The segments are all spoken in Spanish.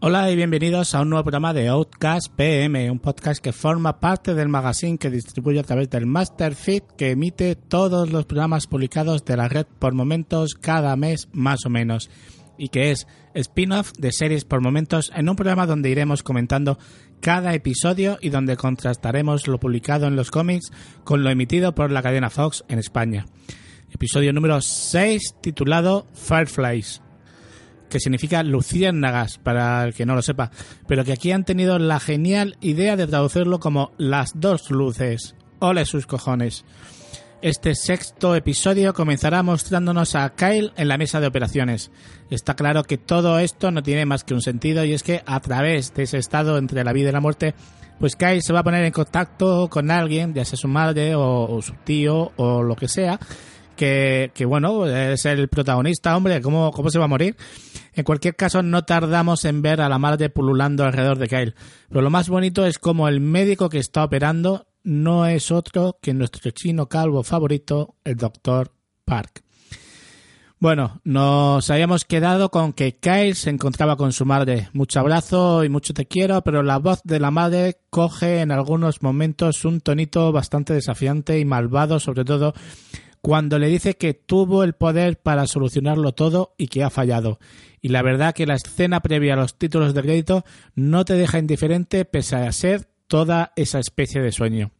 Hola y bienvenidos a un nuevo programa de Outcast PM, un podcast que forma parte del magazine que distribuye a través del Masterfeed que emite todos los programas publicados de la red por momentos cada mes más o menos y que es spin-off de series por momentos en un programa donde iremos comentando cada episodio y donde contrastaremos lo publicado en los cómics con lo emitido por la cadena Fox en España. Episodio número 6 titulado Fireflies que significa luciérnagas, para el que no lo sepa, pero que aquí han tenido la genial idea de traducirlo como las dos luces. Ole sus cojones. Este sexto episodio comenzará mostrándonos a Kyle en la mesa de operaciones. Está claro que todo esto no tiene más que un sentido y es que a través de ese estado entre la vida y la muerte, pues Kyle se va a poner en contacto con alguien, ya sea su madre o, su tío o lo que sea, que, que, bueno, es el protagonista, hombre, ¿cómo, ¿cómo se va a morir? En cualquier caso, no tardamos en ver a la madre pululando alrededor de Kyle. Pero lo más bonito es como el médico que está operando no es otro que nuestro chino calvo favorito, el doctor Park. Bueno, nos habíamos quedado con que Kyle se encontraba con su madre. Mucho abrazo y mucho te quiero, pero la voz de la madre coge en algunos momentos un tonito bastante desafiante y malvado, sobre todo cuando le dice que tuvo el poder para solucionarlo todo y que ha fallado. Y la verdad que la escena previa a los títulos de crédito no te deja indiferente pese a ser toda esa especie de sueño.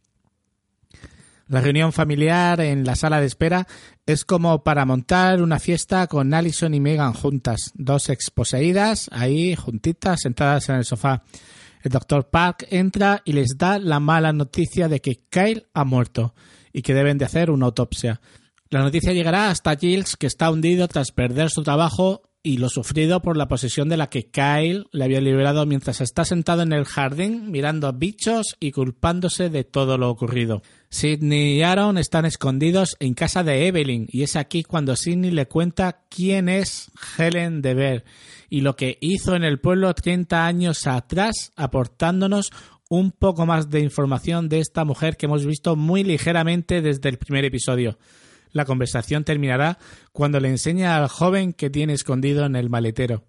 La reunión familiar en la sala de espera es como para montar una fiesta con Allison y Megan juntas, dos exposeídas ahí juntitas sentadas en el sofá. El doctor Park entra y les da la mala noticia de que Kyle ha muerto y que deben de hacer una autopsia. La noticia llegará hasta Giles, que está hundido tras perder su trabajo y lo sufrido por la posesión de la que Kyle le había liberado mientras está sentado en el jardín mirando a bichos y culpándose de todo lo ocurrido. Sidney y Aaron están escondidos en casa de Evelyn y es aquí cuando Sidney le cuenta quién es Helen de Ver y lo que hizo en el pueblo 30 años atrás aportándonos un poco más de información de esta mujer que hemos visto muy ligeramente desde el primer episodio. La conversación terminará cuando le enseña al joven que tiene escondido en el maletero.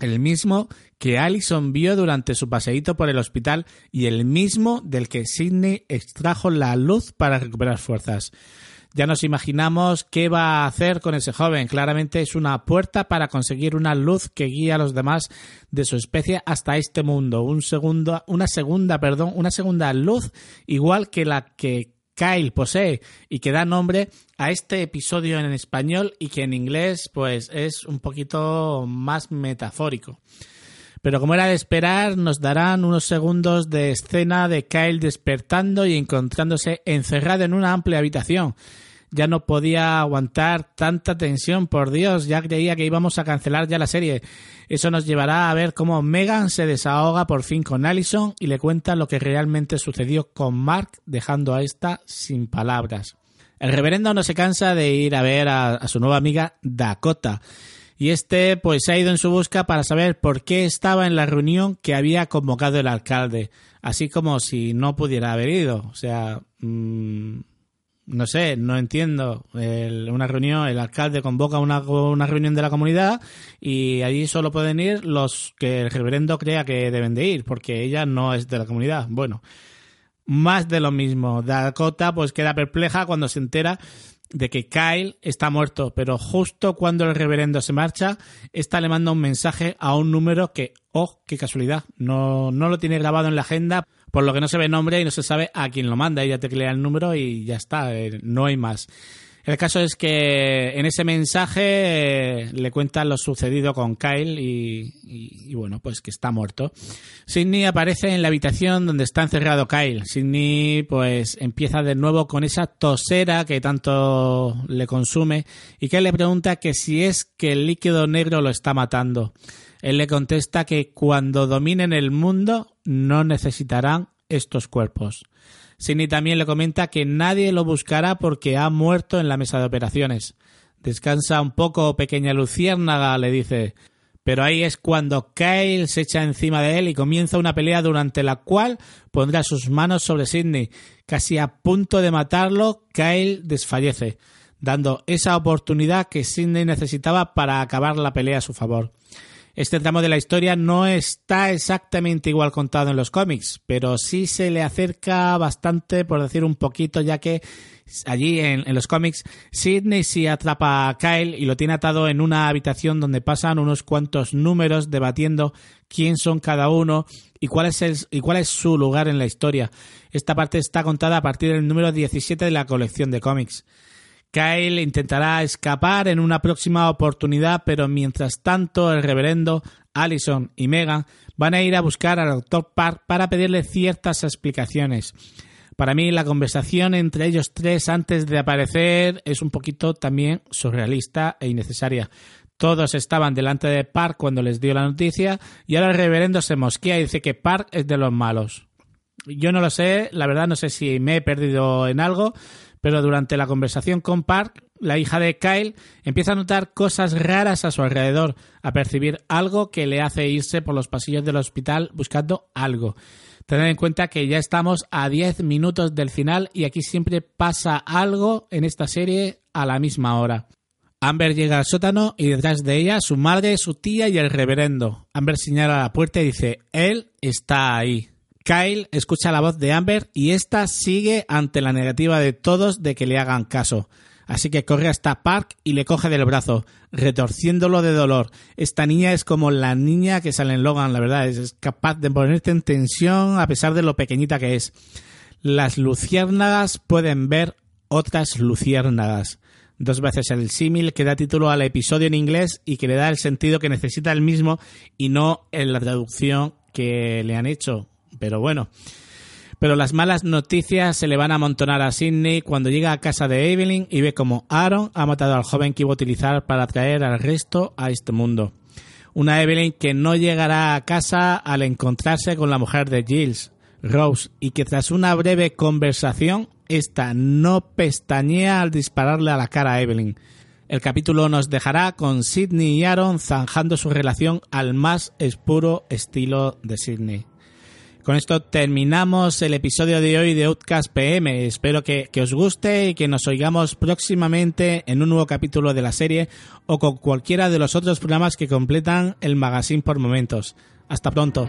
El mismo que Allison vio durante su paseíto por el hospital y el mismo del que Sidney extrajo la luz para recuperar fuerzas. Ya nos imaginamos qué va a hacer con ese joven. Claramente es una puerta para conseguir una luz que guía a los demás de su especie hasta este mundo. Un segundo, una segunda, perdón, una segunda luz igual que la que Kyle posee y que da nombre a este episodio en español y que en inglés pues es un poquito más metafórico. Pero como era de esperar, nos darán unos segundos de escena de Kyle despertando y encontrándose encerrado en una amplia habitación. Ya no podía aguantar tanta tensión, por Dios, ya creía que íbamos a cancelar ya la serie. Eso nos llevará a ver cómo Megan se desahoga por fin con Allison y le cuenta lo que realmente sucedió con Mark, dejando a esta sin palabras. El reverendo no se cansa de ir a ver a, a su nueva amiga Dakota y este pues ha ido en su busca para saber por qué estaba en la reunión que había convocado el alcalde, así como si no pudiera haber ido. O sea, mmm, no sé, no entiendo. El, una reunión, el alcalde convoca una, una reunión de la comunidad y allí solo pueden ir los que el reverendo crea que deben de ir, porque ella no es de la comunidad. Bueno, más de lo mismo. Dakota pues queda perpleja cuando se entera de que Kyle está muerto, pero justo cuando el reverendo se marcha, esta le manda un mensaje a un número que, oh, qué casualidad, no, no lo tiene grabado en la agenda, por lo que no se ve nombre y no se sabe a quién lo manda. Ella teclea el número y ya está, eh, no hay más. El caso es que en ese mensaje eh, le cuentan lo sucedido con Kyle y, bueno, pues que está muerto. Sidney aparece en la habitación donde está encerrado Kyle. Sidney pues empieza de nuevo con esa tosera que tanto le consume y que le pregunta que si es que el líquido negro lo está matando. Él le contesta que cuando dominen el mundo no necesitarán estos cuerpos. Sidney también le comenta que nadie lo buscará porque ha muerto en la mesa de operaciones. Descansa un poco, pequeña luciérnaga, le dice. Pero ahí es cuando Kyle se echa encima de él y comienza una pelea durante la cual pondrá sus manos sobre Sidney. Casi a punto de matarlo, Kyle desfallece, dando esa oportunidad que Sidney necesitaba para acabar la pelea a su favor. Este tramo de la historia no está exactamente igual contado en los cómics, pero sí se le acerca bastante, por decir un poquito, ya que allí en, los cómics Sidney sí atrapa a Kyle y lo tiene atado en una habitación donde pasan unos cuantos números debatiendo quién son cada uno y cuál es, el, y cuál es su lugar en la historia. Esta parte está contada a partir del número 17 de la colección de cómics. Kyle intentará escapar en una próxima oportunidad, pero mientras tanto el reverendo, Allison y Megan van a ir a buscar al doctor Park para pedirle ciertas explicaciones. Para mí la conversación entre ellos tres antes de aparecer es un poquito también surrealista e innecesaria. Todos estaban delante de Park cuando les dio la noticia y ahora el reverendo se mosquea y dice que Park es de los malos. Yo no lo sé, la verdad no sé si me he perdido en algo, pero durante la conversación con Park, la hija de Kyle empieza a notar cosas raras a su alrededor, a percibir algo que le hace irse por los pasillos del hospital buscando algo. Tened en cuenta que ya estamos a 10 minutos del final y aquí siempre pasa algo en esta serie a la misma hora. Amber llega al sótano y detrás de ella su madre, su tía y el reverendo. Amber señala la puerta y dice, él está ahí. Kyle escucha la voz de Amber y ésta sigue ante la negativa de todos de que le hagan caso. Así que corre hasta Park y le coge del brazo, retorciéndolo de dolor. Esta niña es como la niña que sale en Logan, la verdad, es capaz de ponerte en tensión a pesar de lo pequeñita que es. Las luciérnagas pueden ver otras luciérnagas. Dos veces el símil que da título al episodio en inglés y que le da el sentido que necesita el mismo y no en la traducción que le han hecho pero bueno. Pero las malas noticias se le van a amontonar a Sidney cuando llega a casa de Evelyn y ve como Aaron ha matado al joven que iba a utilizar para traer al resto a este mundo. Una Evelyn que no llegará a casa al encontrarse con la mujer de Giles, Rose, y que tras una breve conversación, esta no pestañea al dispararle a la cara a Evelyn. El capítulo nos dejará con Sidney y Aaron zanjando su relación al más espuro estilo de Sidney. Con esto terminamos el episodio de hoy de Outcast PM. Espero que, que, os guste y que nos oigamos próximamente en un nuevo capítulo de la serie o con cualquiera de los otros programas que completan el magazine por momentos. Hasta pronto.